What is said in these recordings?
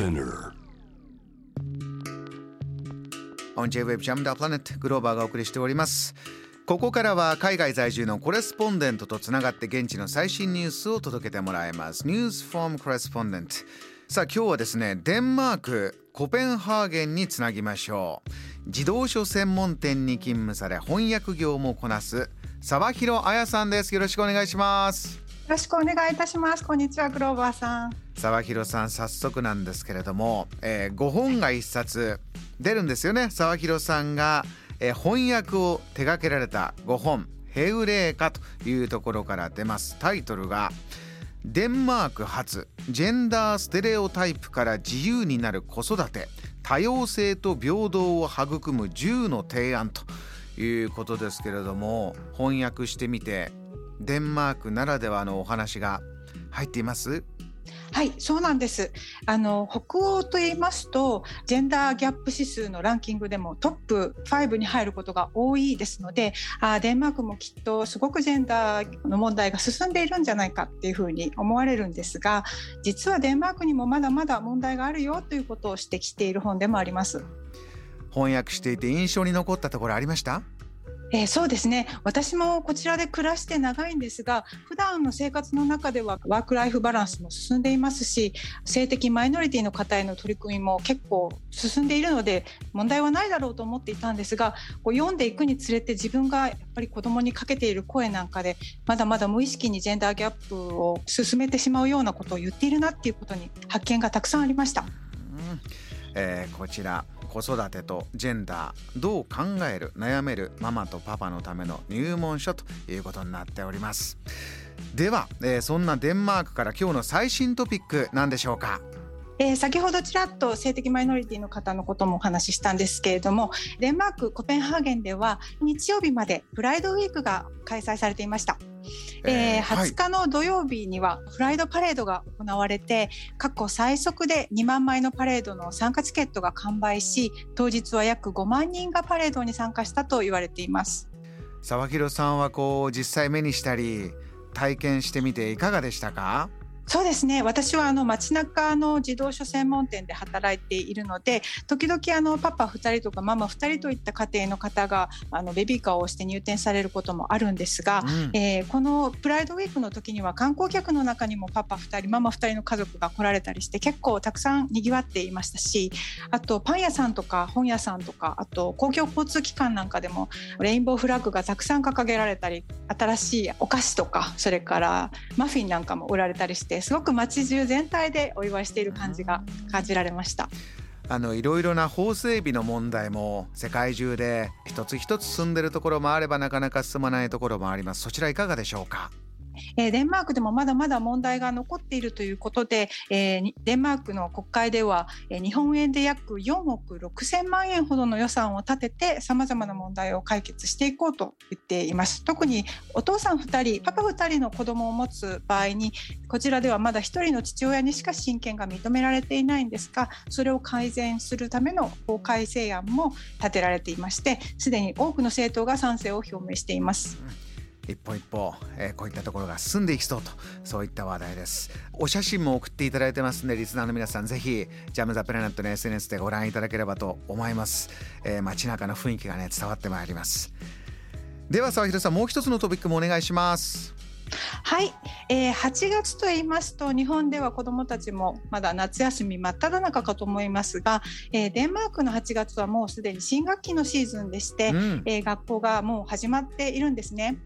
Spinner. オン J-Web ジャムダープラネットグローバーがお送りしておりますここからは海外在住のコレスポンデントとつながって現地の最新ニュースを届けてもらいますニュースフォームコレスポンデントさあ今日はですねデンマークコペンハーゲンにつなぎましょう自動書専門店に勤務され翻訳業もこなす沢広彩さんですよろしくお願いしますよろしくお願いいたします。こんにちは、グローバーさん。沢広さん早速なんですけれども、えー、5本が1冊出るんですよね。沢広さんが、えー、翻訳を手掛けられた5本「ヘウレーカ」というところから出ます。タイトルが「デンマーク発ジェンダーステレオタイプから自由になる子育て多様性と平等を育む10の提案」ということですけれども翻訳してみてデンマークならではのお話が入っています？はいそうなんです。あの北欧と言いますとジェンダーギャップ指数のランキングでもトップ5に入ることが多いですのであデンマークもきっとすごくジェンダーの問題が進んでいるんじゃないかっていうふうに思われるんですが実はデンマークにもまだまだ問題があるよということを指摘している本でもあります。翻訳していて印象に残ったところありました？えー、そうですね。私もこちらで暮らして長いんですが普段の生活の中ではワーク・ライフ・バランスも進んでいますし性的マイノリティの方への取り組みも結構進んでいるので問題はないだろうと思っていたんですがこう読んでいくにつれて自分がやっぱり子どもにかけている声なんかでまだまだ無意識にジェンダーギャップを進めてしまうようなことを言っているなっていうことに発見がたくさんありました。うんえー、こちら子育てとジェンダーどう考える悩めるママとパパのための入門書ということになっておりますでは、えー、そんなデンマークから今日の最新トピック何でしょうか？えー、先ほどちらっと性的マイノリティの方のこともお話ししたんですけれどもデンマークコペンハーゲンでは日曜日までプライドウィークが開催されていました。えー、20日の土曜日にはフライドパレードが行われて、過去最速で2万枚のパレードの参加チケットが完売し当日は約5万人がパレードに参加したと言われています。沢広さんはこう実際目にしたり体験してみていかがでしたか？そうですね。私はあの街中の自動車専門店で働いているので時々あのパパ2人とかママ2人といった家庭の方があのベビーカーを押して入店されることもあるんですが、うん、えー、このプライドウィークの時には観光客の中にもパパ2人ママ2人の家族が来られたりして結構たくさんにぎわっていましたしあとパン屋さんとか本屋さんとかあと公共交通機関なんかでもレインボーフラッグがたくさん掲げられたり新しいお菓子とかそれからマフィンなんかも売られたりしてすごく街中全体でお祝いしている感じが感じられました。あのいろいろな法整備の問題も世界中で一つ一つ進んでるところもあればなかなか進まないところもありますそちらいかがでしょうか？え、デンマークでもまだまだ問題が残っているということで、え、デンマークの国会では、え、日本円で約4億6千万円ほどの予算を立ててさまざまな問題を解決していこうと言っています特にお父さん2人パパ2人の子供を持つ場合にこちらではまだ1人の父親にしか親権が認められていないんですがそれを改善するための法改正案も立てられていましてすでに多くの政党が賛成を表明しています。一歩一歩、えー、こういったところが進んでいきそうとそういった話題です。お写真も送っていただいてますんでリスナーの皆さんぜひジャム・ザ・プラネットの SNS でご覧いただければと思います、えー、街中の雰囲気がね伝わってまいります。では沢広さんもう一つのトピックもお願いします。はい、えー、8月と言いますと日本では子どもたちもまだ夏休み真っ只中かと思いますが、えー、デンマークの8月はもうすでに新学期のシーズンでして、うん、えー、学校がもう始まっているんですね。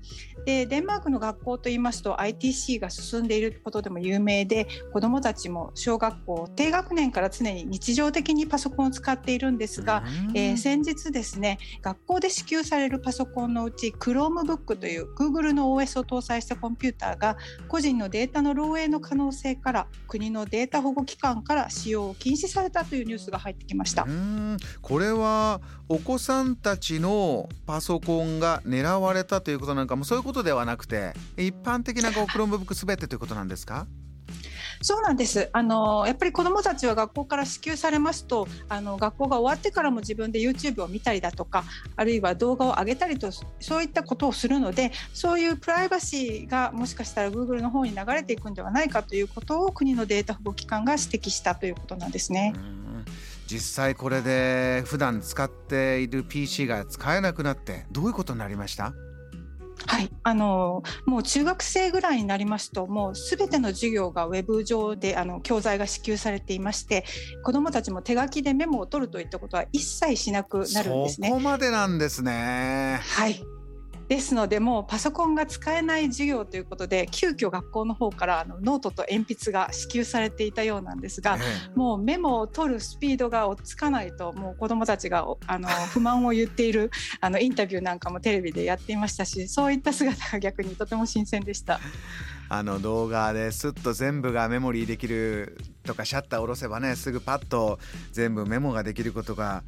でデンマークの学校と言いますと ITC が進んでいることでも有名で子どもたちも小学校低学年から常に日常的にパソコンを使っているんですが、えー、先日ですね学校で支給されるパソコンのうち Chromebook という Google の OS を搭載したコンンピューターが個人のデータの漏洩の可能性から国のデータ保護機関から使用を禁止されたというニュースが入ってきました。これはお子さんたちのパソコンが狙われたということなんかもそういうことではなくて一般的なこう Chromebook すべてということなんですか？そうなんです。あのやっぱり子どもたちは学校から支給されますとあの学校が終わってからも自分で YouTube を見たりだとかあるいは動画を上げたりとそういったことをするのでそういうプライバシーがもしかしたら Google の方に流れていくんではないかということを国のデータ保護機関が指摘したということなんですね。実際これで普段使っている PC が使えなくなってどういうことになりました？はい、あのもう中学生ぐらいになりますともうすべての授業がウェブ上であの教材が支給されていまして子どもたちも手書きでメモを取るといったことは一切しなくなるんですね。そこまでなんですね。はいですのでもうパソコンが使えない授業ということで急遽学校の方からあのノートと鉛筆が支給されていたようなんですが、ええ、もうメモを取るスピードが追っつかないともう子どもたちがあの 不満を言っているあのインタビューなんかもテレビでやっていましたしそういった姿が逆にとても新鮮でした。あの動画ですっと全部がメモリーできるとかシャッター下ろせばねすぐパッと全部メモができることが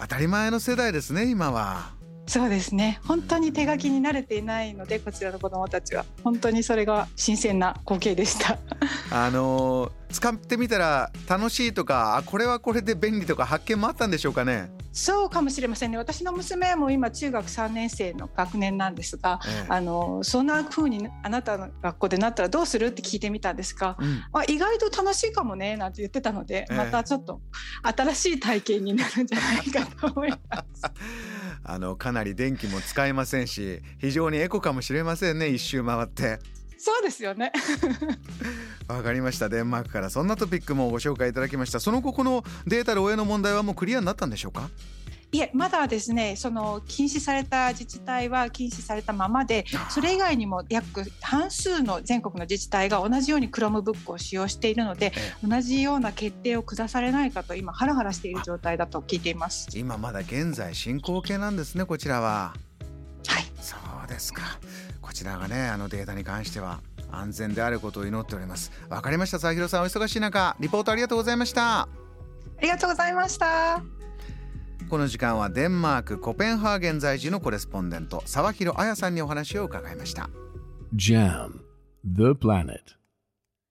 当たり前の世代ですね今は。そうですね。本当に手書きに慣れていないのでこちらの子どもたちは。本当にそれが新鮮な光景でした。あの使ってみたら楽しいとかこれはこれで便利とか発見もあったんでしょうかね？そうかもしれませんね。私の娘も今中学3年生の学年なんですが、ええ、あのそんな風にあなたの学校でなったらどうするって聞いてみたんですが、うん、あ意外と楽しいかもねなんて言ってたので、え、またちょっと新しい体験になるんじゃないかと思います。あのかなり電気も使えませんし非常にエコかもしれませんね一周回って。そうですよね。わかりました。デンマークからそんなトピックもご紹介いただきました。その後このデータ漏洩の問題はもうクリアになったんでしょうか？いえまだですねその禁止された自治体は禁止されたままでそれ以外にも約半数の全国の自治体が同じように Chromebook を使用しているので同じような決定を下されないかと今ハラハラしている状態だと聞いています。今まだ現在進行形なんですねこちらは。はい。そうですか。こちらがねあのデータに関しては安全であることを祈っております。わかりました佐弘さん。お忙しい中リポートありがとうございました。ありがとうございましたこの時間はデンマークコペンハーゲン在住のコレスポンデント沢広彩さんにお話を伺いました。JAM The Planet.